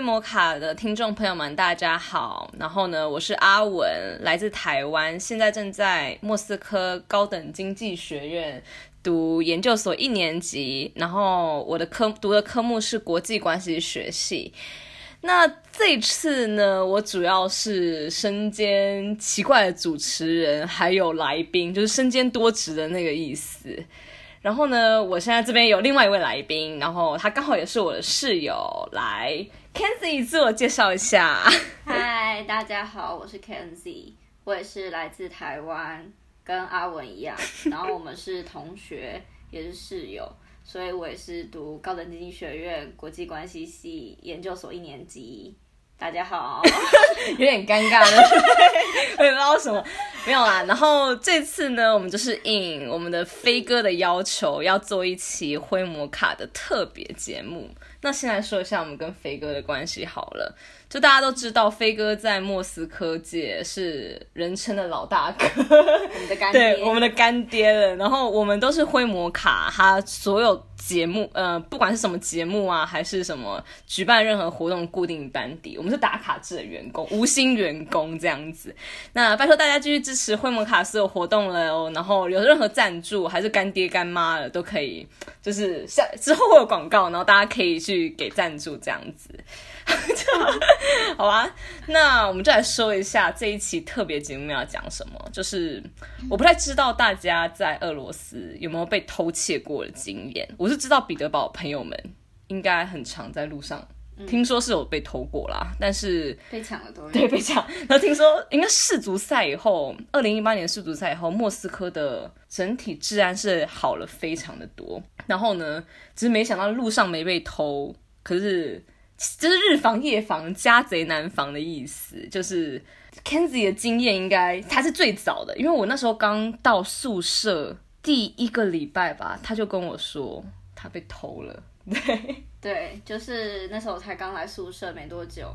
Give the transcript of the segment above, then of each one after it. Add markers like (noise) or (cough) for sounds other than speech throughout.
摩卡的听众朋友们，大家好。然后呢，我是阿文，来自台湾，现在正在莫斯科高等经济学院读研究所一年级。然后我的科读的科目是国际关系学系。那这次呢，我主要是身兼奇怪的主持人，还有来宾，就是身兼多职的那个意思。然后呢，我现在这边有另外一位来宾，然后他刚好也是我的室友，来 Kenzie 自我介绍一下。嗨，大家好，我是 Kenzie，我也是来自台湾，跟阿文一样，(laughs) 然后我们是同学，也是室友，所以我也是读高等经济学院国际关系系研究所一年级。大家好，(laughs) 有点尴尬的，(laughs) 我也不知道什么，没有啦。然后这次呢，我们就是应我们的飞哥的要求，要做一期灰摩卡的特别节目。那先来说一下我们跟飞哥的关系好了。就大家都知道，飞哥在莫斯科界是人称的老大哥，我们的干爹，(laughs) 对，我们的干爹了。然后我们都是灰摩卡，他所有节目，呃，不管是什么节目啊，还是什么举办任何活动固定班底，我们是打卡制的员工，无薪员工这样子。那拜托大家继续支持惠盟卡所有活动了哦。然后有任何赞助，还是干爹干妈的都可以，就是下之后会有广告，然后大家可以去给赞助这样子。(laughs) 好吧，那我们就来说一下这一期特别节目要讲什么。就是我不太知道大家在俄罗斯有没有被偷窃过的经验。我是知道彼得堡朋友们应该很常在路上，听说是有被偷过啦，但是被抢了多对被抢。(laughs) 然后听说应该世足赛以后，二零一八年世足赛以后，莫斯科的整体治安是好了非常的多。然后呢，只是没想到路上没被偷，可是。就是日防夜防，家贼难防的意思。就是 Kenzie 的经验应该他是最早的，因为我那时候刚到宿舍第一个礼拜吧，他就跟我说他被偷了。对 (laughs) 对，就是那时候才刚来宿舍没多久，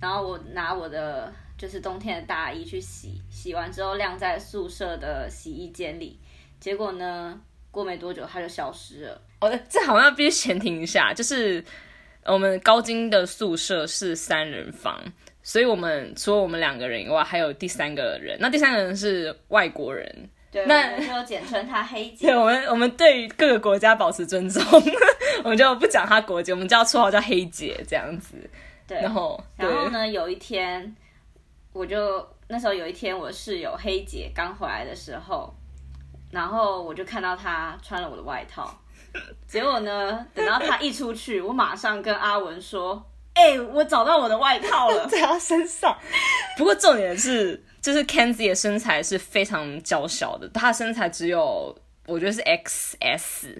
然后我拿我的就是冬天的大衣去洗，洗完之后晾在宿舍的洗衣间里，结果呢，过没多久它就消失了。哦，这好像必须前提一下，就是。我们高金的宿舍是三人房，所以我们除了我们两个人以外，还有第三个人。那第三个人是外国人，对，那就简称他黑姐。(laughs) 对，我们我们对各个国家保持尊重，(laughs) 我们就不讲他国籍，我们叫绰号叫黑姐这样子。对，然后然后呢，有一天，我就那时候有一天，我室友黑姐刚回来的时候，然后我就看到她穿了我的外套。(laughs) 结果呢？等到他一出去，我马上跟阿文说：“ (laughs) 哎，我找到我的外套了，(laughs) 在他身上。”不过重点是，就是 Kenzie 的身材是非常娇小的，她身材只有我觉得是 XS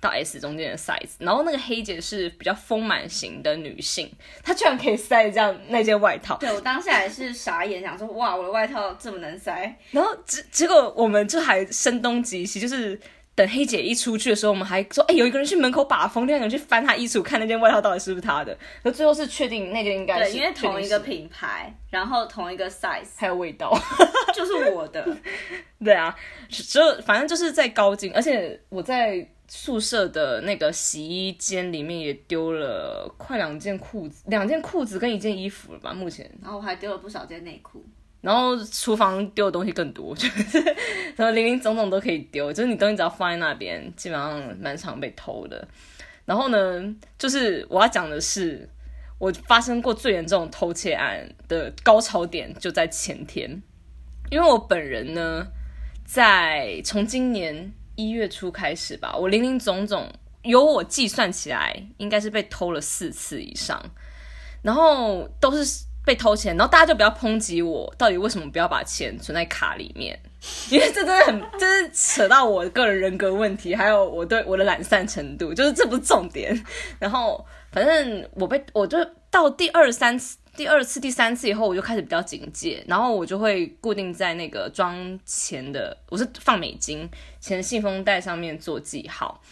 到 S 中间的 size。然后那个黑姐是比较丰满型的女性，她居然可以塞这样那件外套。对我当下也是傻眼，想说：“哇，我的外套这么能塞。”然后结结果我们就还声东击西，就是。等黑姐一出去的时候，我们还说：“哎，有一个人去门口把风，另外一个人去翻她衣橱，看那件外套到底是不是她的。”那最后是确定那件应该是，因为同一个品牌，然后同一个 size，还有味道，就是我的。(laughs) 对啊，就反正就是在高精，而且我在宿舍的那个洗衣间里面也丢了快两件裤子，两件裤子跟一件衣服了吧？目前，然后我还丢了不少件内裤。然后厨房丢的东西更多，就是什么零零总总都可以丢，就是你东西只要放在那边，基本上蛮常被偷的。然后呢，就是我要讲的是，我发生过最严重偷窃案的高潮点就在前天，因为我本人呢，在从今年一月初开始吧，我零零总总由我计算起来，应该是被偷了四次以上，然后都是。被偷钱，然后大家就不要抨击我，到底为什么不要把钱存在卡里面？因 (laughs) 为这真的很，就是扯到我个人人格问题，还有我对我的懒散程度，就是这不是重点。然后反正我被，我就到第二三次、第二次、第三次以后，我就开始比较警戒，然后我就会固定在那个装钱的，我是放美金钱信封袋上面做记号，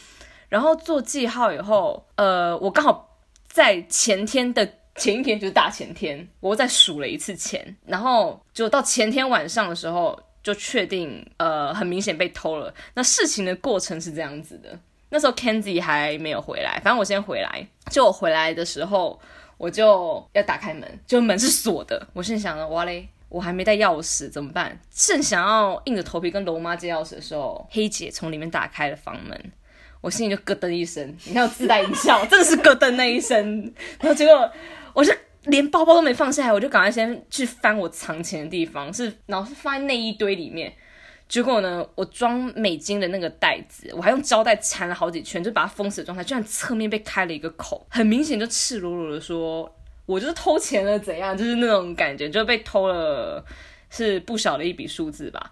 然后做记号以后，呃，我刚好在前天的。前一天就是大前天，我再数了一次钱，然后就到前天晚上的时候就确定，呃，很明显被偷了。那事情的过程是这样子的，那时候 Kenzie 还没有回来，反正我先回来。就我回来的时候，我就要打开门，就门是锁的。我心想着，哇嘞，我还没带钥匙，怎么办？正想要硬着头皮跟龙妈借钥匙的时候，黑姐从里面打开了房门，我心里就咯噔一声。你看，我自带音效，真的是咯噔那一声。然后结果，我就连包包都没放下来，我就赶快先去翻我藏钱的地方，是然后是放在内衣堆里面。结果呢，我装美金的那个袋子，我还用胶带缠了好几圈，就把它封死的状态，居然侧面被开了一个口，很明显就赤裸裸的说，我就是偷钱了，怎样？就是那种感觉，就被偷了，是不小的一笔数字吧。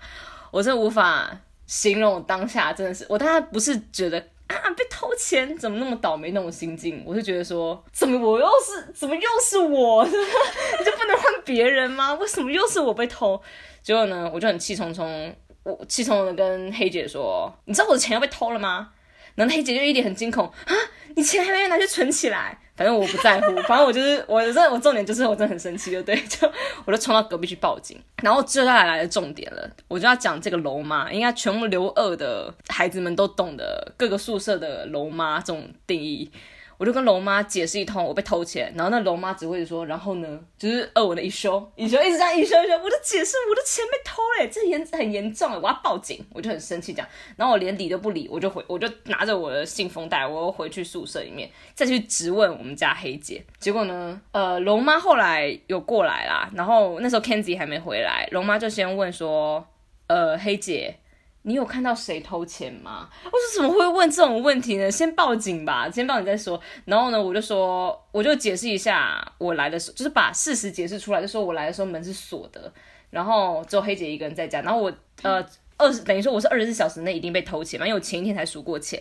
我真的无法形容当下，真的是我当下不是觉得啊被偷钱怎么那么倒霉那种心境，我就觉得说，怎么我又是怎么又是我，你 (laughs) 就不能换别人吗？为什么又是我被偷？结果呢，我就很气冲冲。我气冲冲的跟黑姐说：“你知道我的钱要被偷了吗？”然后黑姐就一脸很惊恐：“啊，你钱还没有拿去存起来？”反正我不在乎，(laughs) 反正我就是我，真的我重点就是我真的很生气，就对，(laughs) 就我就冲到隔壁去报警。然后接下来来的重点了，我就要讲这个楼妈，应该全部留二的孩子们都懂得各个宿舍的楼妈这种定义。我就跟龙妈解释一通，我被偷钱，然后那龙妈只会说，然后呢，就是二我的一休，一休一直这样一休一休，我就解释我的钱被偷嘞，这严很严重，我要报警，我就很生气这样，然后我连理都不理，我就回，我就拿着我的信封袋，我回去宿舍里面再去质问我们家黑姐，结果呢，呃，龙妈后来有过来啦，然后那时候 Kenzie 还没回来，龙妈就先问说，呃，黑姐。你有看到谁偷钱吗？我说怎么会问这种问题呢？先报警吧，先报警再说。然后呢，我就说，我就解释一下，我来的时候就是把事实解释出来，就说我来的时候门是锁的，然后只有黑姐一个人在家。然后我呃二十等于说我是二十四小时内一定被偷钱嘛，因为我前一天才数过钱，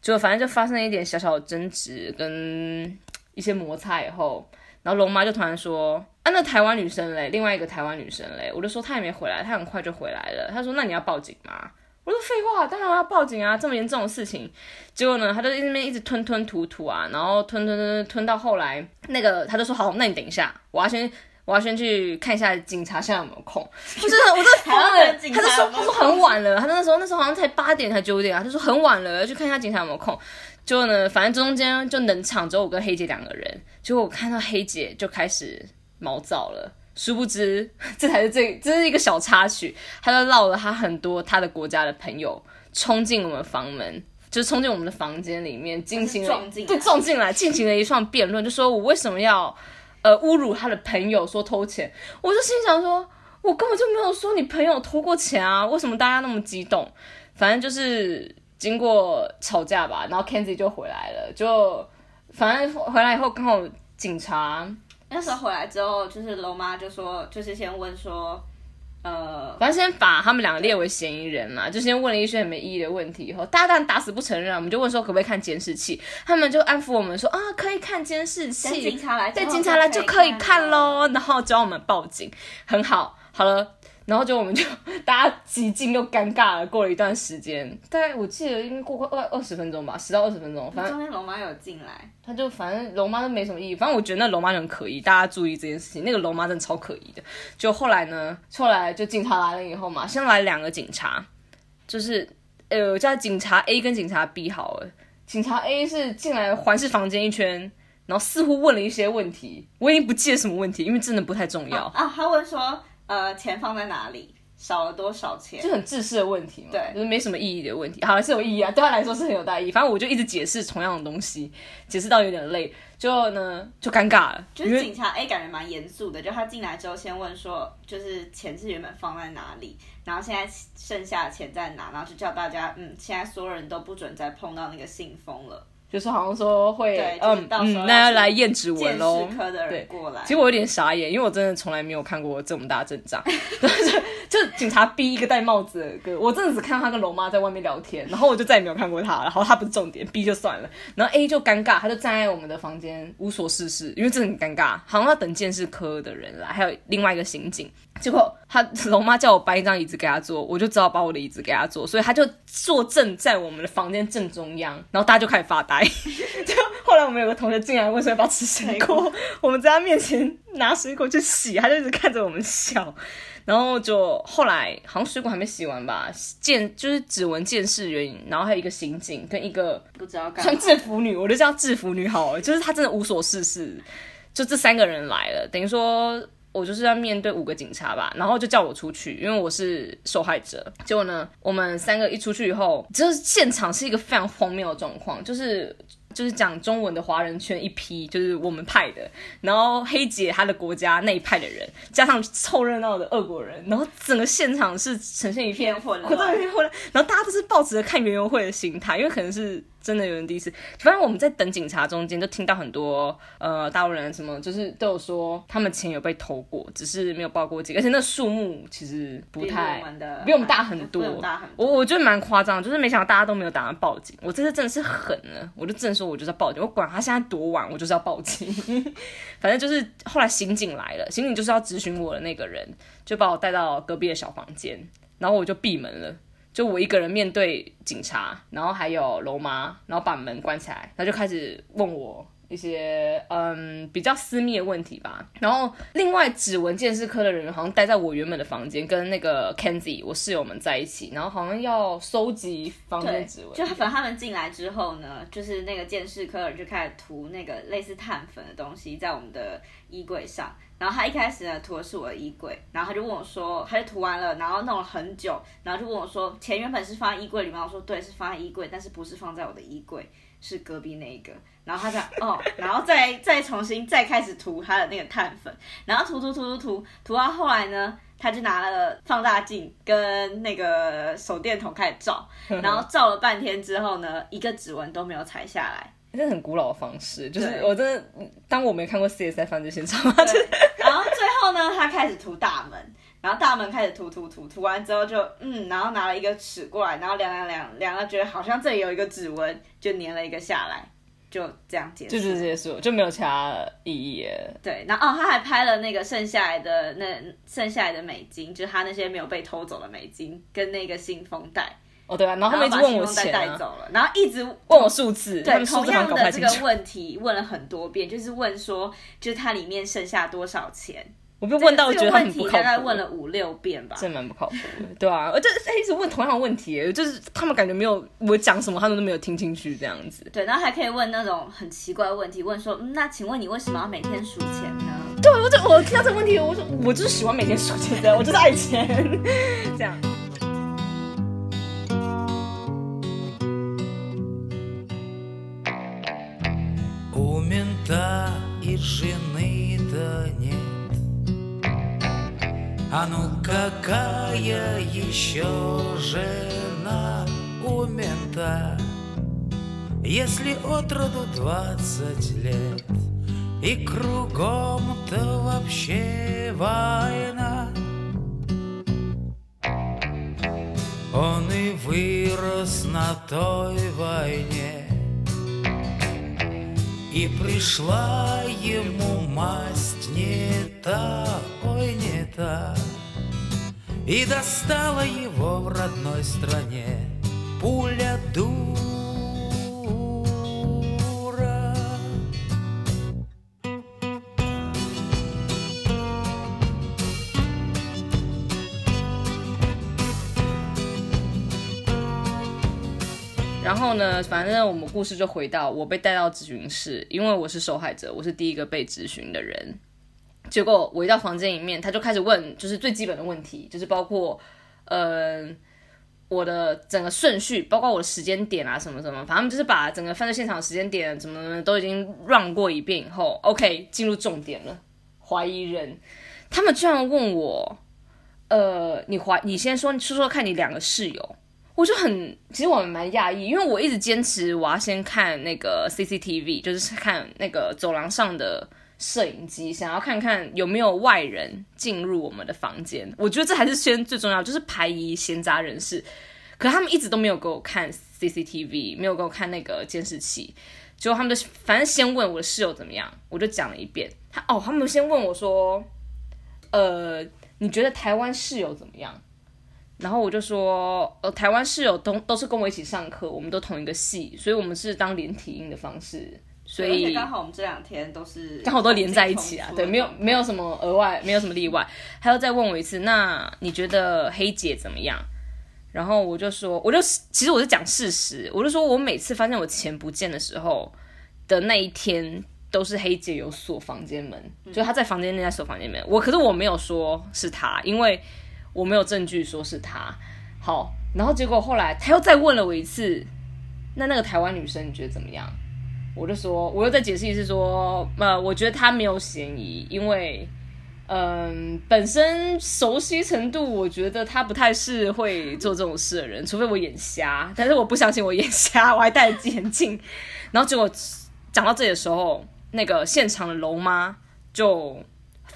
就反正就发生了一点小小的争执跟一些摩擦以后，然后龙妈就突然说。啊，那台湾女生嘞，另外一个台湾女生嘞，我就说她也没回来，她很快就回来了。她说：“那你要报警吗？”我说：“废话，当然要报警啊，这么严重的事情。”结果呢，她就那边一直吞吞吐吐啊，然后吞吞吞吞到后来，那个她就说：“好，那你等一下，我要先我要先去看一下警察现在有没有空。”不是，我在疯了。他就说：“他说很晚了，他那时候那时候好像才八点才九点啊。”他说：“很晚了，要去看一下警察有没有空。”结果呢，反正中间就冷场，只有我跟黑姐两个人。结果我看到黑姐就开始毛躁了。殊不知，(laughs) 这才是最，这是一个小插曲。他就绕了他很多他的国家的朋友，冲进我们房门，就是冲进我们的房间里面，进行了对撞进来，进行了一串辩论，就说我为什么要呃侮辱他的朋友，说偷钱。我就心想说，我根本就没有说你朋友偷过钱啊，为什么大家那么激动？反正就是经过吵架吧，然后 Kenzie 就回来了，就反正回来以后刚好警察。那时候回来之后，就是龙妈就说，就是先问说，呃，反正先把他们两个列为嫌疑人嘛，就先问了一些很没意义的问题。以后大家当然打死不承认，我们就问说可不可以看监视器，他们就安抚我们说啊，可以看监视器，警察来，对，警察来就可以看喽，然后叫我们报警，很好，好了。然后就我们就大家极静又尴尬了。过了一段时间，大概我记得应该过快二二十分钟吧，十到二十分钟。反正中间龙妈有进来，他就反正龙妈都没什么意义。反正我觉得那龙妈很可疑，大家注意这件事情。那个龙妈真的超可疑的。就后来呢，后来就警察来了以后嘛，先来两个警察，就是呃叫警察 A 跟警察 B 好了。警察 A 是进来环视房间一圈，然后似乎问了一些问题，我已经不记得什么问题，因为真的不太重要啊。他问说。呃，钱放在哪里？少了多少钱？就很自私的问题嘛，对，就是没什么意义的问题。好像，是有意义啊，对他来说是很有大意义。反正我就一直解释同样的东西，解释到有点累，就呢就尴尬了。就是警察 A 感觉蛮严肃的，就他进来之后先问说，就是钱是原本放在哪里，然后现在剩下的钱在哪，然后就叫大家，嗯，现在所有人都不准再碰到那个信封了。就是好像说会，嗯嗯，那要来验指纹喽。对，过来。其实我有点傻眼，因为我真的从来没有看过这么大阵仗。(laughs) 就警察逼一个戴帽子的哥，我真的只看到他跟龙妈在外面聊天，然后我就再也没有看过他。然后他不是重点，B 就算了。然后 A 就尴尬，他就站在我们的房间无所事事，因为真的很尴尬，好像要等监视科的人来，还有另外一个刑警。结果他龙妈叫我搬一张椅子给他坐，我就只好把我的椅子给他坐，所以他就坐正在我们的房间正中央，然后大家就开始发呆。(laughs) 就后来我们有个同学进来问说要不要吃水果，(laughs) 我们在他面前拿水果去洗，他就一直看着我们笑。然后就后来好像水果还没洗完吧，见就是指纹见视人，然后还有一个刑警跟一个不知道穿制服女，我就叫制服女好了，就是她真的无所事事。就这三个人来了，等于说我就是要面对五个警察吧，然后就叫我出去，因为我是受害者。结果呢，我们三个一出去以后，就是现场是一个非常荒谬的状况，就是。就是讲中文的华人圈一批，就是我们派的，然后黑姐她的国家那一派的人，加上凑热闹的俄国人，然后整个现场是呈现一片混乱，混乱，然后大家都是抱着看园游会的心态，因为可能是。真的有人第一次，反正我们在等警察中间，就听到很多呃大陆人什么，就是都有说他们钱有被偷过，只是没有报过警，而且那数目其实不太比我们大很多，我我觉得蛮夸张，就是没想到大家都没有打算报警，我这次真的是狠了，我就真的说我就是要报警，我管他现在多晚，我就是要报警，(laughs) 反正就是后来刑警来了，刑警就是要质询我的那个人，就把我带到隔壁的小房间，然后我就闭门了。就我一个人面对警察，然后还有楼妈，然后把门关起来，他就开始问我一些嗯比较私密的问题吧。然后另外指纹鉴识科的人好像待在我原本的房间，跟那个 Kenzie 我室友们在一起，然后好像要收集房间指纹。就反正他们进来之后呢，就是那个鉴识科的人就开始涂那个类似碳粉的东西在我们的衣柜上。然后他一开始呢涂的是我的衣柜，然后他就问我说，他就涂完了，然后弄了很久，然后就问我说，钱原本是放在衣柜里面，我说对，是放在衣柜，但是不是放在我的衣柜，是隔壁那一个。然后他讲哦，然后再再重新再开始涂他的那个碳粉，然后涂涂涂涂涂涂到后来呢，他就拿了放大镜跟那个手电筒开始照，(laughs) 然后照了半天之后呢，一个指纹都没有踩下来。是很古老的方式，就是我真的当我没看过 CSI 犯罪现场，然后最后呢，他开始涂大门，然后大门开始涂涂涂，涂完之后就嗯，然后拿了一个尺过来，然后量量量量了，觉得好像这里有一个指纹，就粘了一个下来，就这样结束，就是结束，就没有其他意义。对，然后哦，他还拍了那个剩下来的那剩下来的美金，就是他那些没有被偷走的美金跟那个信封袋。哦，对啊，然后他们一直问我钱啊，然后一直问我数字，对，同样的这个问题问了很多遍，就是问说，就是它里面剩下多少钱？我被问到我觉得他很不靠谱。大概问了五六遍吧。这蛮不靠谱的对啊我就一直问同样的问题就是他们感觉没有我讲什么他们都没有听进去这样子。对然后还可以问那种很奇怪的问题问说嗯那请问你为什么要每天数钱呢？对我就我听到这个问题我说我就是喜欢每天数钱的我就是爱钱 (laughs) 这样。不 А ну какая еще жена у мента, Если от роду двадцать лет И кругом-то вообще война. Он и вырос на той войне и пришла ему масть не та, ой, не та. И достала его в родной стране. Пуля дух 呢，反正我们故事就回到我被带到咨询室，因为我是受害者，我是第一个被咨询的人。结果我一到房间里面，他就开始问，就是最基本的问题，就是包括，呃，我的整个顺序，包括我的时间点啊，什么什么，反正就是把整个犯罪现场时间点怎么都已经 run 过一遍以后，OK，进入重点了，怀疑人，他们居然问我，呃，你怀，你先说说说看你两个室友。我就很，其实我蛮讶异，因为我一直坚持我要先看那个 CCTV，就是看那个走廊上的摄影机，想要看看有没有外人进入我们的房间。我觉得这还是先最重要，就是排疑闲杂人士。可他们一直都没有给我看 CCTV，没有给我看那个监视器。结果他们就反正先问我的室友怎么样，我就讲了一遍。他哦，他们先问我说，呃，你觉得台湾室友怎么样？然后我就说，呃，台湾室友都都是跟我一起上课，我们都同一个系，所以我们是当连体婴的方式，所以刚好我们这两天都是刚好都连在一起啊，对，没有没有什么额外，没有什么例外。还要再问我一次，那你觉得黑姐怎么样？然后我就说，我就其实我是讲事实，我就说我每次发现我钱不见的时候的那一天。都是黑姐有锁房间门，就她在房间内在锁房间门。我可是我没有说是她，因为我没有证据说是他。好，然后结果后来他又再问了我一次，那那个台湾女生你觉得怎么样？我就说，我又再解释一次说，呃，我觉得她没有嫌疑，因为。嗯，本身熟悉程度，我觉得他不太是会做这种事的人，除非我眼瞎。但是我不相信我眼瞎，(laughs) 我还戴着眼镜。然后结果讲到这里的时候，那个现场的龙妈就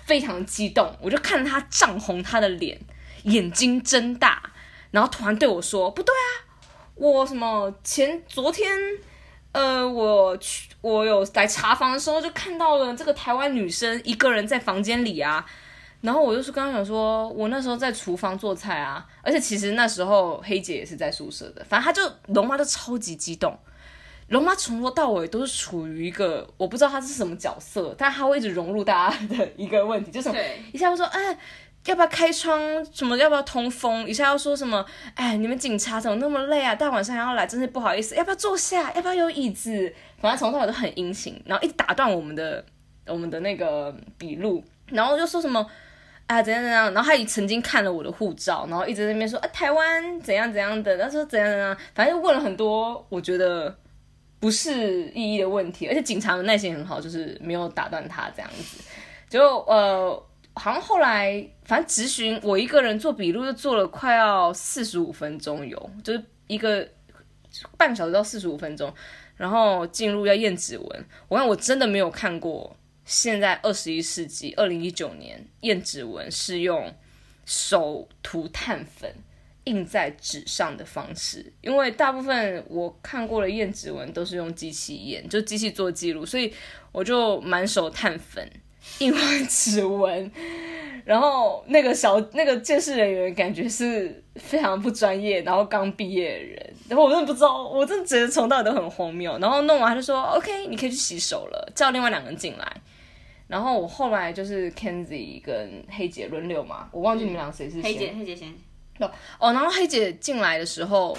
非常激动，我就看着她涨红她的脸，眼睛睁大，然后突然对我说：“不对啊，我什么前昨天。”呃，我去，我有来查房的时候就看到了这个台湾女生一个人在房间里啊，然后我就是刚刚想说，我那时候在厨房做菜啊，而且其实那时候黑姐也是在宿舍的，反正她就龙妈就超级激动，龙妈从头到尾都是处于一个我不知道她是什么角色，但她会一直融入大家的一个问题，就是一下会说哎。要不要开窗？什么要不要通风？一下要说什么？哎，你们警察怎么那么累啊？大晚上还要来，真是不好意思。要不要坐下？要不要有椅子？反正从头到尾都很殷勤，然后一直打断我们的 (laughs) 我们的那个笔录，然后就说什么啊怎样怎样，然后他也曾经看了我的护照，然后一直在那边说啊台湾怎样怎样的，他说怎样怎样，反正就问了很多我觉得不是意义的问题，而且警察的耐心很好，就是没有打断他这样子，就呃。好像后来，反正执询我一个人做笔录，就做了快要四十五分钟，有就是一个半个小时到四十五分钟，然后进入要验指纹。我看我真的没有看过，现在二十一世纪二零一九年验指纹是用手涂碳粉印在纸上的方式，因为大部分我看过的验指纹都是用机器验，就机器做记录，所以我就满手碳粉。印完指纹，(laughs) 然后那个小那个监视人员感觉是非常不专业，然后刚毕业的人，然后我真的不知道，我真的觉得从到尾都很荒谬。然后弄完他就说：“OK，你可以去洗手了。”叫另外两个人进来。然后我后来就是 Kenzie 跟黑姐轮流嘛，我忘记你们俩谁是黑姐，黑姐先。哦哦，然后黑姐进来的时候，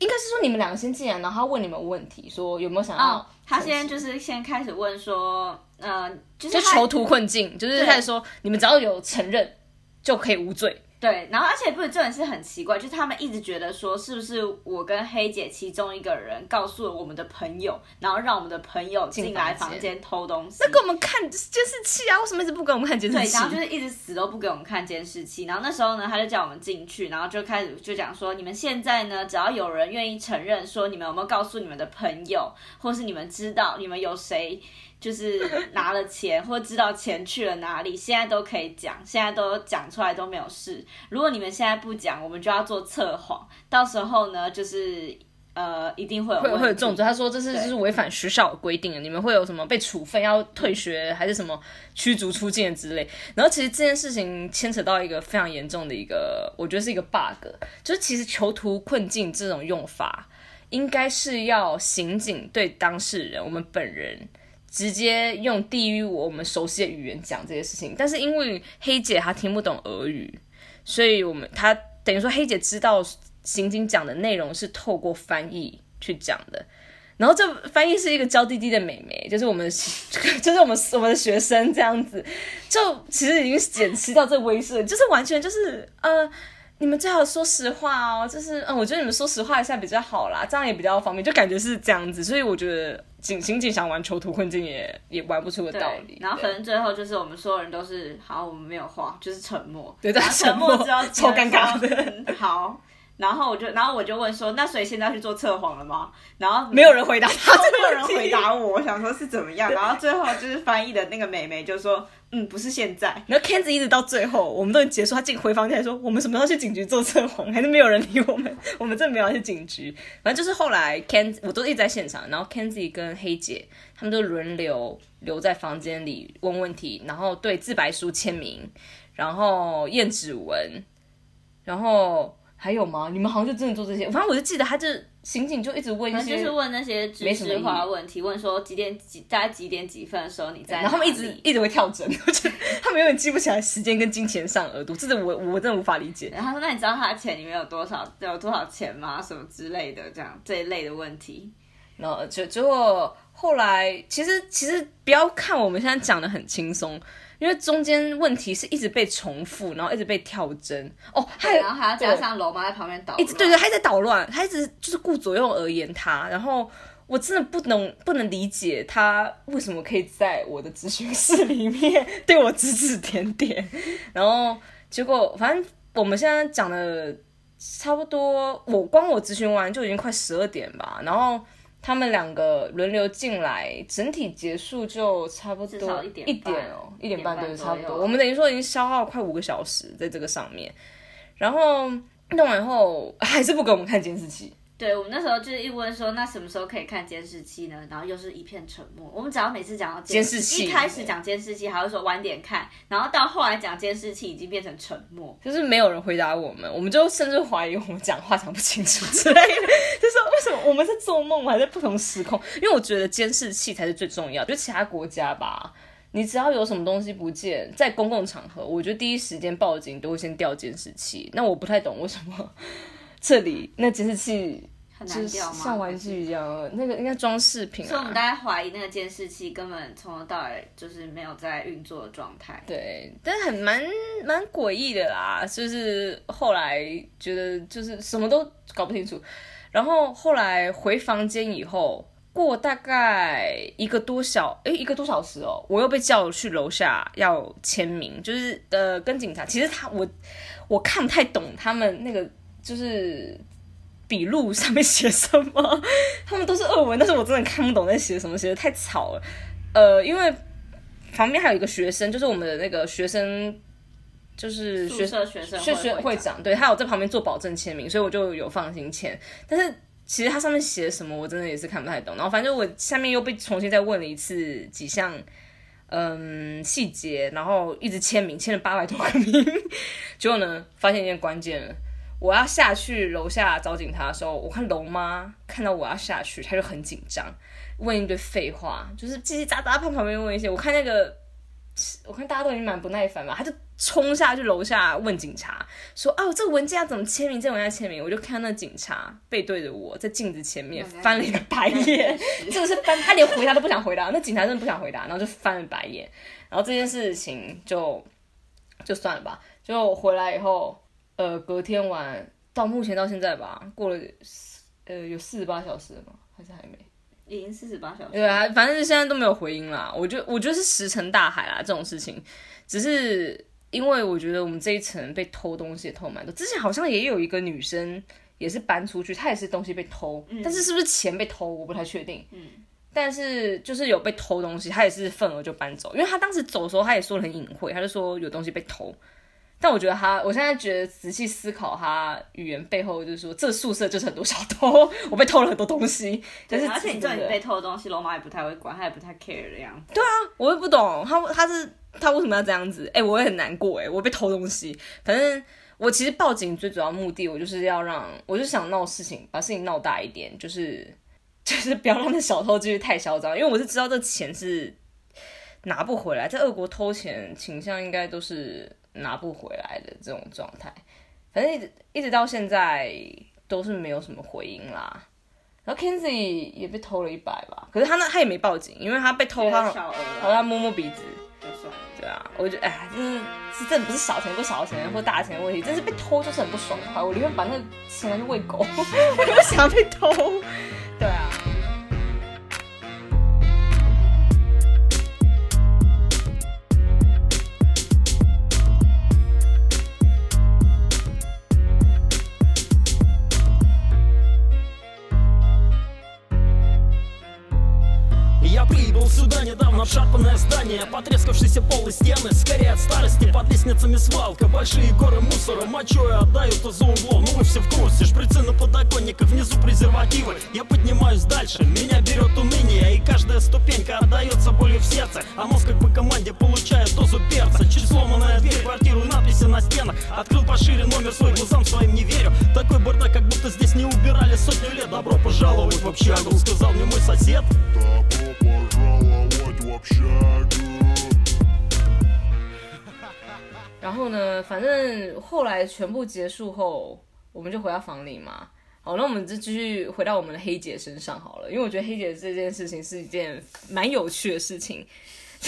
应该是说你们两个先进来，然后她问你们问题，说有没有想要。她先就是先开始问说。呃，就是囚徒困境，就是开始说，你们只要有承认就可以无罪。对，然后而且不是这点是很奇怪，就是他们一直觉得说，是不是我跟黑姐其中一个人告诉了我们的朋友，然后让我们的朋友进来房间偷东西？那给我们看监视器啊？为什么一直不给我们看监视器？对，然后就是一直死都不给我们看监视器。然后那时候呢，他就叫我们进去，然后就开始就讲说，你们现在呢，只要有人愿意承认说，你们有没有告诉你们的朋友，或是你们知道你们有谁。就是拿了钱或知道钱去了哪里，现在都可以讲，现在都讲出来都没有事。如果你们现在不讲，我们就要做测谎，到时候呢，就是呃，一定会有会会有这种。他说这是就是违反学校的规定，你们会有什么被处分、要退学还是什么驱逐出境之类。然后其实这件事情牵扯到一个非常严重的一个，我觉得是一个 bug，就是其实囚徒困境这种用法，应该是要刑警对当事人，我们本人。直接用低于我们熟悉的语言讲这些事情，但是因为黑姐她听不懂俄语，所以我们她等于说黑姐知道刑警讲的内容是透过翻译去讲的，然后这翻译是一个娇滴滴的美眉，就是我们就是我们我们的学生这样子，就其实已经减轻到这威慑，就是完全就是呃。你们最好说实话哦，就是嗯，我觉得你们说实话一下比较好啦，这样也比较方便，就感觉是这样子，所以我觉得警心警想玩囚徒困境也也玩不出个道理。然后反正最后就是我们所有人都是好，我们没有话，就是沉默，对，沉默之后超尴尬的。好，然后我就然后我就问说，那所以现在去做测谎了吗？然后没有人回答，他没有人回答我，我想说是怎么样？(laughs) 然后最后就是翻译的那个美眉就说。嗯，不是现在。然后 k e n z i 一直到最后，我们都结束，他进回房间说：“我们什么时候去警局做测谎？”还是没有人理我们。我们真的没有去警局。反正就是后来 Ken，我都一直在现场。然后 k e n z i 跟黑姐他们都轮流留在房间里问问题，然后对自白书签名，然后验指纹，然后还有吗？你们好像就真的做这些。反正我就记得他就。刑警就一直问一些，就是问那些知识化问题，问说几点几，大概几点几分的时候你在？然后他们一直一直会跳针，(laughs) 我觉得他们永远记不起来时间跟金钱上额度，这是我我真的无法理解。然后他说：“那你知道他的钱里面有多少，有多少钱吗？什么之类的，这样这一类的问题。”然后就结果后来，其实其实不要看我们现在讲的很轻松，因为中间问题是一直被重复，然后一直被跳针。哦，还有然后还要加上楼妈在旁边捣乱，一直对对，他一直在捣乱，他一直就是顾左右而言他，然后我真的不能不能理解他为什么可以在我的咨询室里面对我指指点点，然后结果反正我们现在讲的差不多，我光我咨询完就已经快十二点吧，然后。他们两个轮流进来，整体结束就差不多一点哦，一点半对，差不多。我们等于说已经消耗快五个小时在这个上面，然后弄完后 (laughs) 还是不给我们看监视器，对我们那时候就是一问说，那什么时候可以看监视器呢？然后又是一片沉默。我们只要每次讲到监视器一开始讲监视器还会说晚点看，然后到后来讲监视器已经变成沉默。就是没有人回答我们，我们就甚至怀疑我们讲话讲不清楚之类的，(laughs) 就是为什么我们在做梦，还在不同时空？因为我觉得监视器才是最重要，就其他国家吧。你只要有什么东西不见，在公共场合，我觉得第一时间报警都会先调监视器。那我不太懂为什么这里那监视器很就是难调吗？像玩具一样，那个应该装饰品啊。所以我们大家怀疑那个监视器根本从头到尾就是没有在运作的状态。对，但是很蛮蛮诡异的啦，就是后来觉得就是什么都搞不清楚，然后后来回房间以后，过大概一个多小诶一个多小时哦，我又被叫去楼下要签名，就是呃跟警察，其实他我我看不太懂他们那个就是笔录上面写什么，(laughs) 他们都是俄文，但是我真的看不懂在写什么，写的太吵了，呃，因为。旁边还有一个学生，就是我们的那个学生，就是学宿舍学生学学会会长，对他有在旁边做保证签名，所以我就有放心签。但是其实它上面写什么，我真的也是看不太懂。然后反正我下面又被重新再问了一次几项嗯细节，然后一直签名，签了八百多个名。(laughs) 结果呢，发现一件关键了。我要下去楼下找警察的时候，我看楼妈看到我要下去，她就很紧张，问一堆废话，就是叽叽喳喳旁旁边问一些。我看那个，我看大家都已经蛮不耐烦了，他就冲下去楼下问警察说：“哦，这个文件要怎么签名？这个文件要签名。”我就看那警察背对着我在镜子前面翻了一个白眼，真的是翻，他连回答都不想回答。那警察真的不想回答，然后就翻了白眼。然后这件事情就就算了吧。就回来以后，呃，隔天晚到目前到现在吧，过了呃有四十八小时了吗？还是还没？已经四十八小时。对啊，反正现在都没有回音啦。我觉得我觉得是石沉大海啦，这种事情，只是因为我觉得我们这一层被偷东西也偷蛮多。之前好像也有一个女生也是搬出去，她也是东西被偷，但是是不是钱被偷，我不太确定。嗯，但是就是有被偷东西，她也是份额就搬走，因为她当时走的时候，她也说得很隐晦，她就说有东西被偷。但我觉得他，我现在觉得仔细思考他语言背后，就是说这宿舍就是很多小偷，我被偷了很多东西。但是而且你知道你被偷的东西，罗马也不太会管，他也不太 care 的样子。我也不懂他他是他为什么要这样子？哎、我也很难过哎、我被偷东西。反正我其实报警最主要目的，我就是要让，我就想闹事情，把事情闹大一点，就是就是不要让那小偷继续太嚣张，因为我是知道这钱是拿不回来，在俄国偷钱倾向应该都是拿不回来的这种状态。反正一直一直到现在都是没有什么回音啦。然后 Kenzie 也被偷了一百吧，可是他那他也没报警，因为他被偷，他好像摸摸鼻子，就算了。对啊，我觉得哎，真是是真的不是小钱不小钱或大钱的问题，真是被偷就是很不爽快。我宁愿把那个钱拿去喂狗，(laughs) 我就不想被偷。Обшарпанное здание Потрескавшиеся полы стены, скорее от старости Под лестницами свалка, большие горы мусора Мочой отдают за углом, ну вы все в курсе Шприцы на подоконниках, внизу презервативы. Я поднимаюсь дальше, меня берет уныние И каждая ступенька отдается болью в сердце. А мозг как по команде получает дозу перца. Чуть сломанная дверь, квартиру и надписи на стенах. Открыл пошире номер свой, глазам своим не верю. Такой бардак, как будто здесь не убирали сотню лет. Добро пожаловать в общагу, сказал мне мой сосед. Добро пожаловать. 然后呢，反正后来全部结束后，我们就回到房里嘛。好，那我们就继续回到我们的黑姐身上好了，因为我觉得黑姐这件事情是一件蛮有趣的事情，(laughs)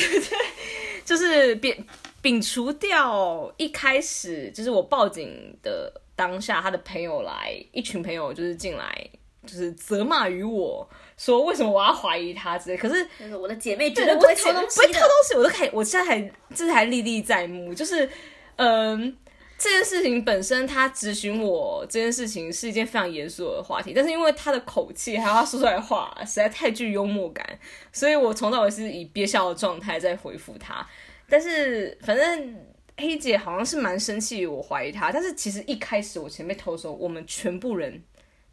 就是摒摒除掉一开始就是我报警的当下，他的朋友来，一群朋友就是进来，就是责骂于我说为什么我要怀疑他之类，可是我的姐妹绝对，对不会偷东不会。偷东西，我都还，我现在还，这还历历在目。就是，嗯、这件事情本身，他咨询我这件事情是一件非常严肃的话题，但是因为他的口气还有他说出来的话实在太具幽默感，所以我从头到尾是以憋笑的状态在回复他。但是反正黑姐好像是蛮生气，我怀疑她，但是其实一开始我前面偷的时候，我们全部人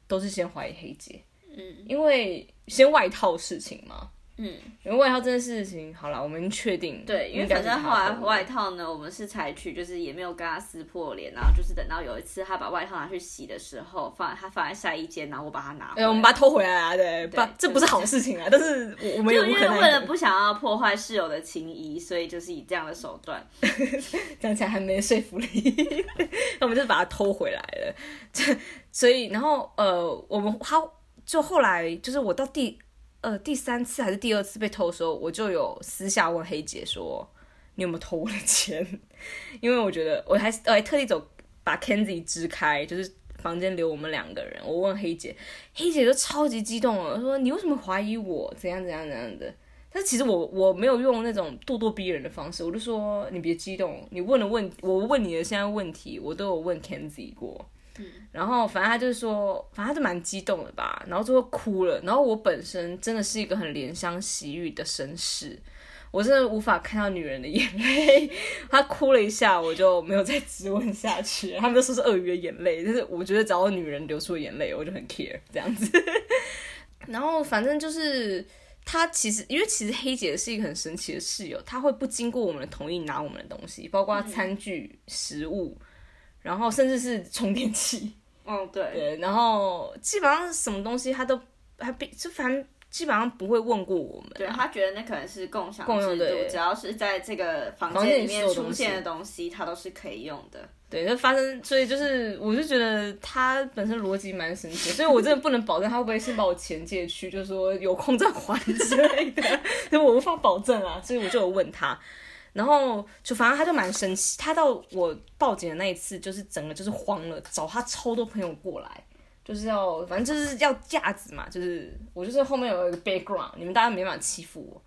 都是先怀疑黑姐，嗯因为先外套事情嘛。嗯，因为外套这件事情，好了，我们确定，对，因为反正后来外套呢，我们是采取就是也没有跟他撕破脸，然后就是等到有一次他把外套拿去洗的时候，放他放在晒衣间，然后我把它拿回哎、来。我们把它偷回来啊，对，不对，这不是好事情啊，但是我我们因。为为了不想要破坏室友的情谊，所以就是以这样的手段。(laughs) 讲起来还没说服力，(laughs) 那我们就把它偷回来了。这所以，然后呃，我们他就后来就是我到第呃第三次还是第二次被偷的时候，我就有私下问黑姐说，你有没有偷我的钱？(laughs) 因为我觉得我还我还特地走把 Kenzi 支开，就是房间留我们两个人。我问黑姐，黑姐就超级激动了，说你为什么怀疑我？怎样怎样怎样的？但其实我我没有用那种咄咄逼人的方式，我就说你别激动，你问的问我问你的现在问题，我都有问 Kenzi 过。然后反正他就是说，反正他就蛮激动的吧，然后就会哭了。然后我本身真的是一个很怜香惜玉的绅士，我真的无法看到女人的眼泪。他哭了一下，我就没有再质问下去。他们都说是鳄鱼的眼泪，但是我觉得只要女人流出眼泪，我就很 care 这样子。然后反正就是他其实，因为其实黑姐是一个很神奇的室友，她会不经过我们的同意拿我们的东西，包括餐具、食物，然后甚至是充电器。嗯，(laughs) 对，对，然后基本上什么东西他都他必就反正基本上不会问过我们、啊。对他觉得那可能是共享共用制度对，只要是在这个房房间里面出现的东西，他都是可以用的。对，就发生，所以就是我就觉得他本身逻辑蛮神奇，所以我真的不能保证他会不会先把我钱借去，就是说有空再还之类的，(laughs) 所以我无法保证啊，所以我就有问他。然后就反正他就蛮生气，他到我报警的那一次，就是整个就是慌了，找他超多朋友过来，就是要反正就是要架子嘛，就是我就是后面有一个 background，你们大家没办法欺负我。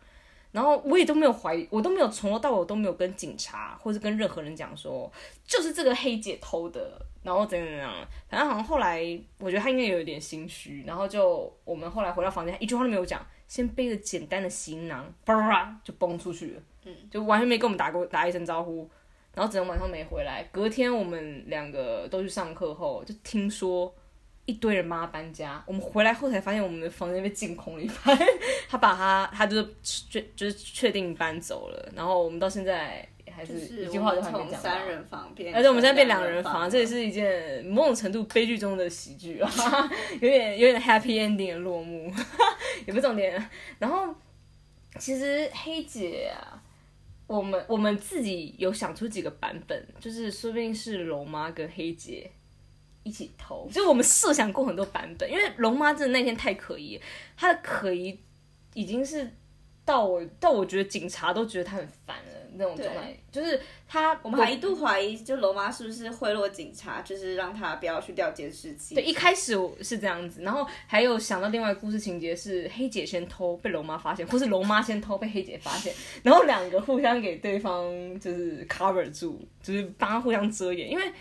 然后我也都没有怀疑，我都没有从头到尾都没有跟警察或者跟任何人讲说，就是这个黑姐偷的，然后怎样怎样。反正好像后来我觉得他应该有一点心虚，然后就我们后来回到房间，一句话都没有讲，先背着简单的行囊，叭叭叭就崩出去了，嗯，就完全没跟我们打过打一声招呼，然后整个晚上没回来。隔天我们两个都去上课后，就听说。一堆人帮他搬家，我们回来后才发现我们的房间被净空了一半。他把他，他就是确就是确定搬走了，然后我们到现在还是就是一句话我们从都还没讲。三人房变，而且我们现在变两人房，这也是一件某种程度悲剧中的喜剧啊，(laughs) 有点有点 happy ending 的落幕，(laughs) 也不是重点。然后其实黑姐啊，我们我们自己有想出几个版本，就是说不定是龙妈跟黑姐一起偷，就我们设想过很多版本，因为龙妈真的那天太可疑，她的可疑已经是到我到我觉得警察都觉得他很烦了那种状态，就是他我们还一度怀疑，就罗妈是不是贿赂警察，就是让他不要去调监视器。对，一开始我是这样子，然后还有想到另外一个故事情节是黑姐先偷被龙妈发现，或是龙妈先偷被黑姐发现，然后两个互相给对方就是 cover 住，就是帮他互相遮掩。因为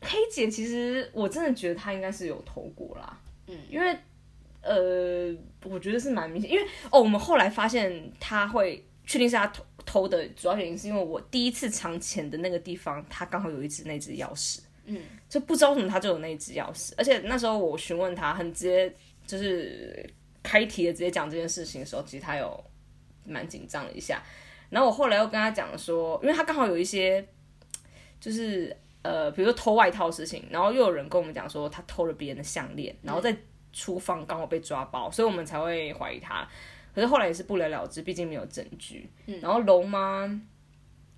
黑姐其实我真的觉得她应该是有偷过啦，嗯，因为呃，我觉得是蛮明显，因为哦，我们后来发现他会确定是他偷偷的主要原因是因为我第一次藏钱的那个地方，他刚好有一只那只钥匙。嗯，就不知道为什么他就有那一只钥匙，而且那时候我询问他，很直接，就是开题的直接讲这件事情的时候，其实他有蛮紧张了一下。然后我后来又跟他讲说，因为他刚好有一些，就是呃，比如说偷外套的事情，然后又有人跟我们讲说他偷了别人的项链，然后在厨房刚好被抓包，所以我们才会怀疑他。可是后来也是不了了之，毕竟没有证据。然后龙妈，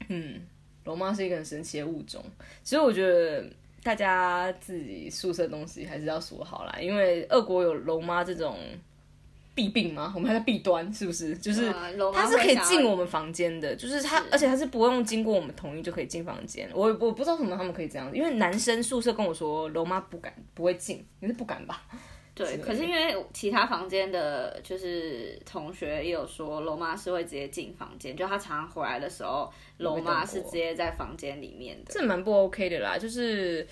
嗯，龙妈是一个很神奇的物种，其实我觉得大家自己宿舍东西还是要锁好啦，因为俄国有龙妈这种弊病吗？我们还在弊端，是不是？就是它是可以进我们房间的，就是它，而且它是不用经过我们同意就可以进房间。我我不知道为什么他们可以这样子，因为男生宿舍跟我说龙妈不敢不会进，你是不敢吧？对，可是因为其他房间的，就是同学也有说，楼妈是会直接进房间，就他常常回来的时候，楼妈是直接在房间里面的。这蛮不 OK 的啦，就是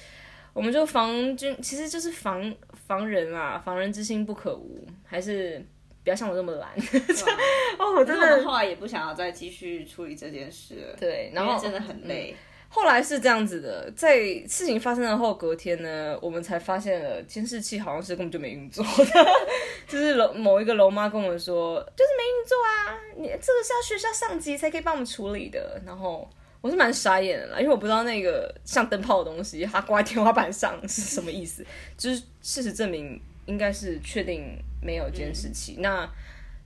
我们就防君，其实就是防防人啊，防人之心不可无，还是不要像我这么懒。(laughs) 哦，我真的后来也不想要再继续处理这件事了，对，然后真的很累。后来是这样子的，在事情发生了后，隔天呢，我们才发现了监视器好像是根本就没运作的，(laughs) 就是楼某一个楼妈跟我们说，就是没运作啊，你这个是要学校上级才可以帮我们处理的。然后我是蛮傻眼的啦，因为我不知道那个像灯泡的东西，它挂在天花板上是什么意思。就是事实证明，应该是确定没有监视器，那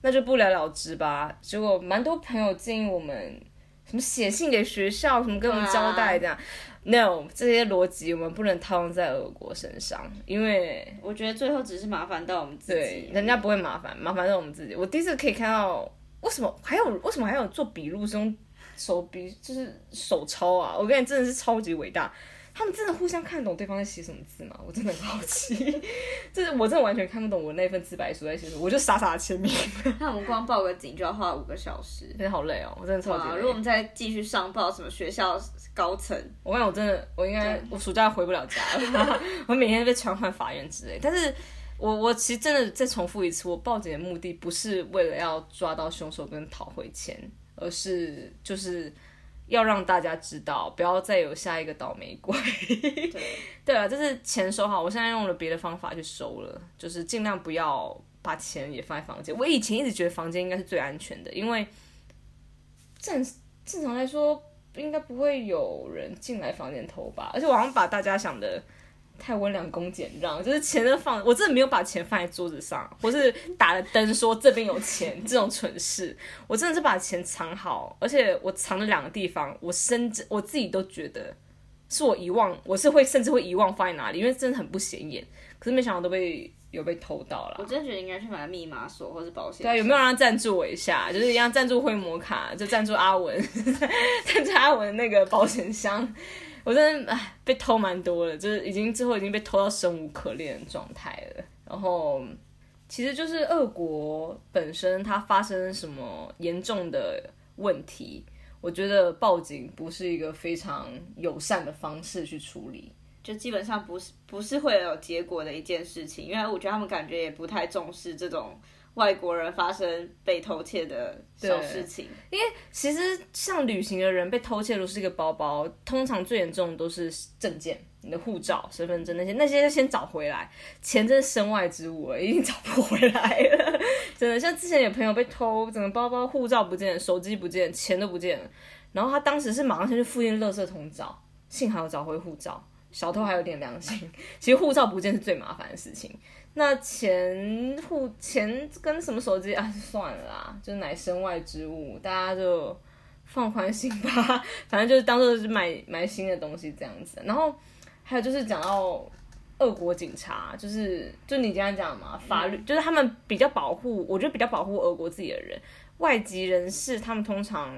那就不了了之吧。结果蛮多朋友建议我们。什么写信给学校，什么跟我们交代这样、n o 这些逻辑我们不能套用在俄国身上，因为我觉得最后只是麻烦到我们自对己，人家不会麻烦，麻烦到我们自己。我第一次可以看到，为什么还有为什么还有做笔录是用手笔，就是手抄啊？我跟你真的是超级伟大。他们真的互相看懂对方在写什么字吗？我真的很好奇，(laughs) 就是我真的完全看不懂我那份自白书在写什么，我就傻傻的签名，(laughs) 那我们光报个警就要花五个小时。真的好累哦，我真的超级！累。如果我们再继续上报什么学校高层，我跟你讲，我真的，我应该我暑假回不了家了，(laughs) 我每天被传唤法院之类。但是我我其实真的再重复一次，我报警的目的不是为了要抓到凶手跟讨回钱，而是就是要让大家知道，不要再有下一个倒霉鬼。对，(laughs) 对啊，就是钱收好，我现在用了别的方法去收了，就是尽量不要把钱也放在房间。我以前一直觉得房间应该是最安全的，因为正正常来说应该不会有人进来房间偷吧，而且我好像把大家想的。太温良恭俭让，就是钱都放，我真的没有把钱放在桌子上，或是打了灯说这边有钱这种蠢事，我真的是把钱藏好，而且我藏了两个地方，我甚至我自己都觉得是我遗忘，我是会甚至会遗忘放在哪里，因为真的很不显眼。可是没想到都被有被偷到了。我真的觉得应该去买密码锁或是保险。对啊，有没有人要赞助我一下？就是一样赞助灰摩卡，就赞助阿文，(laughs) 赞助阿文那个保险箱。我真的唉被偷蛮多了，就是已经之后已经被偷到生无可恋的状态了。然后其实就是俄国本身它发生什么严重的问题，我觉得报警不是一个非常友善的方式去处理。就基本上不是不是会有结果的一件事情，因为我觉得他们感觉也不太重视这种外国人发生被偷窃的小事情。因为其实像旅行的人被偷窃，如果是一个包包，通常最严重的都是证件、你的护照、身份证那些，那些要先找回来。钱真是身外之物了，已经找不回来了。真的，像之前有朋友被偷，整个包包、护照不见，手机不见，钱都不见了。然后他当时是马上先去附近垃圾桶找，幸好找回护照。小偷还有点良心，(laughs) 其实护照不见是最麻烦的事情。那钱护钱跟什么手机啊，算了啦，就是乃身外之物，大家就放宽心吧。(laughs) 反正就是当做是买买新的东西这样子。然后还有就是讲到俄国警察，就是就你刚刚讲嘛，法律、就是他们比较保护，我觉得比较保护俄国自己的人，外籍人士他们通常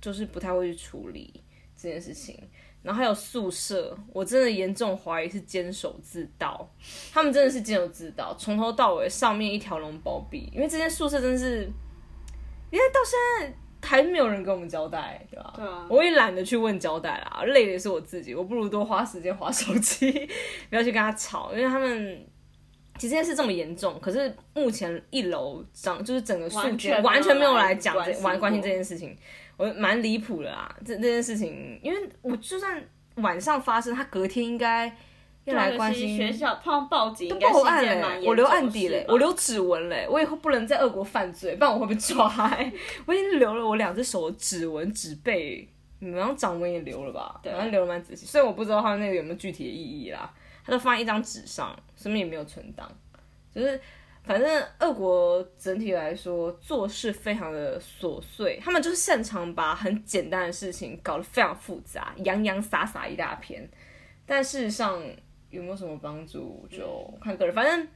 就是不太会去处理这件事情。然后还有宿舍，我真的严重怀疑是监守自盗，他们真的是监守自盗，从头到尾上面一条龙包庇，因为这间宿舍真的是，因为到现在还没有人跟我们交代，对吧？对啊我也懒得去问交代啦，累的也是我自己，我不如多花时间划手机，不要去跟他吵，因为他们。其实这件事这么严重，可是目前一楼长就是整个宿舍完全没有完全没有来来讲完关心这件事情，我蛮离谱的啦。这这件事情，因为我就算晚上发生，他隔天应该要来关心学校碰到报警，应该报案嘞，我留案底嘞我留指纹嘞，我以后不能在俄国犯罪，不然我会被抓、欸。我已经留了我两只手的指纹、指背，然后掌纹也留了吧，(laughs) 对然后留的蛮仔细。虽然我不知道他那个有没有具体的意义啦，他都放在一张纸上，上面也没有存档，就是。反正俄国整体来说做事非常的琐碎，他们就是擅长把很简单的事情搞得非常复杂，洋洋洒洒一大篇。但事实上有没有什么帮助就看个人，反正。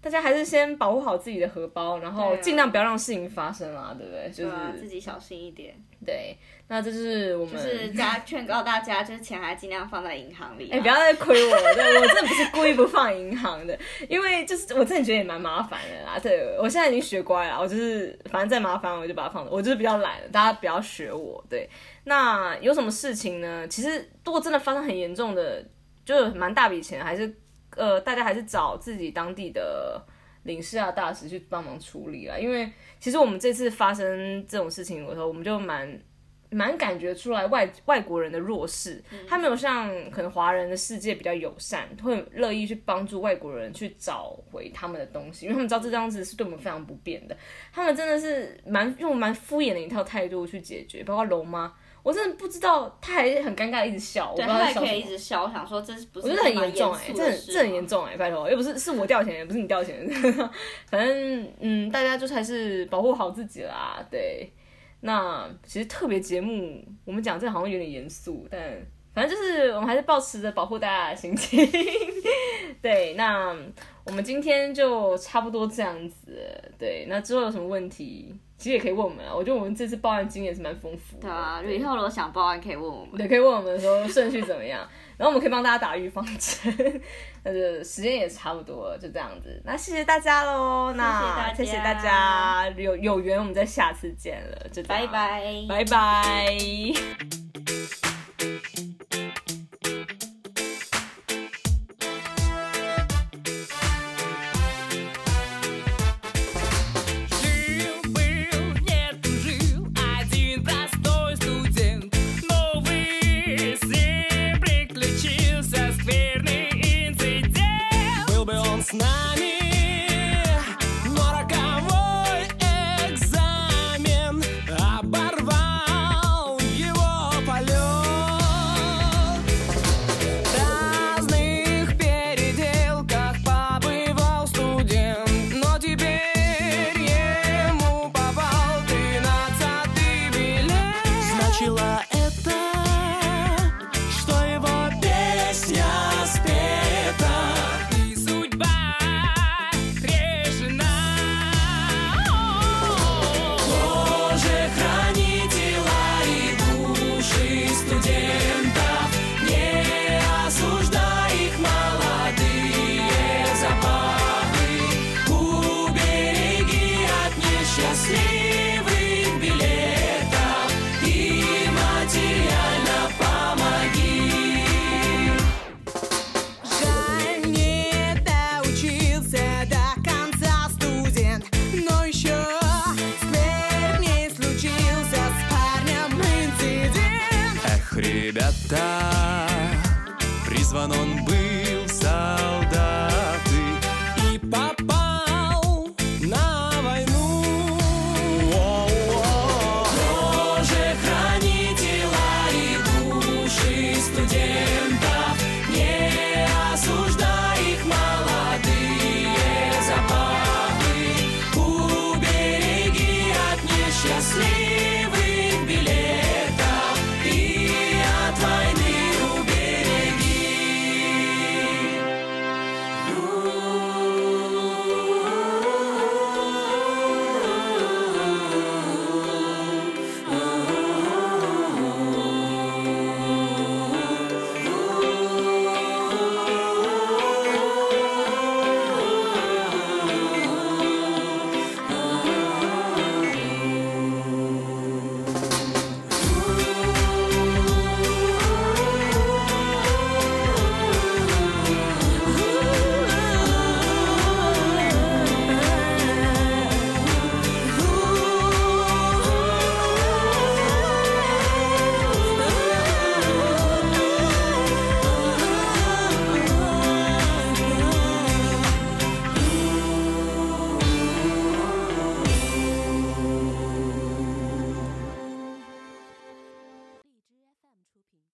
大家还是先保护好自己的荷包，然后尽量不要让事情发生啦，对不对？就是自己小心一点。对，那这就是我们就是家劝告大家，就是钱还尽量放在银行里啊。哎、不要再亏我了，对 (laughs) 我真的不是故意不放银行的，因为就是我真的觉得也蛮麻烦的啦。对我现在已经学乖了，我就是反正再麻烦我就把它放着，我就是比较懒的，大家不要学我。对，那有什么事情呢？其实如果真的发生很严重的，就蛮大笔钱，还是呃大家还是找自己当地的领事啊大使去帮忙处理啦。因为其实我们这次发生这种事情的时候，我们就蛮。蛮感觉出来外外国人的弱势，他没有像可能华人的世界比较友善，会乐意去帮助外国人去找回他们的东西，因为他们知道这样子是对我们非常不便的。他们真的是蛮用蛮敷衍的一套态度去解决，包括龙妈，我真的不知道，他还很尴尬地一直笑，我不对，知道他还可。以一直笑，我想说这是不是我觉得很严重哎、哎、这很这很严重哎、拜托，又不是是我掉钱，也不是你掉钱，(laughs) 反正嗯，大家就是还是保护好自己啦，对。那其实特别节目，我们讲这好像有点严肃，但反正就是我们还是保持着保护大家的心情。(laughs) 对，那我们今天就差不多这样子。对，那之后有什么问题，其实也可以问我们啊。我觉得我们这次报案经验是蛮丰富的。对啊，以后如果想报案可以问我们。对，可以问我们说顺序怎么样，然后我们可以帮大家打预防针。(laughs) 那就时间也差不多了，就这样子。那谢谢大家喽，那谢谢大家有有缘我们再下次见了，就拜，拜，拜拜。today.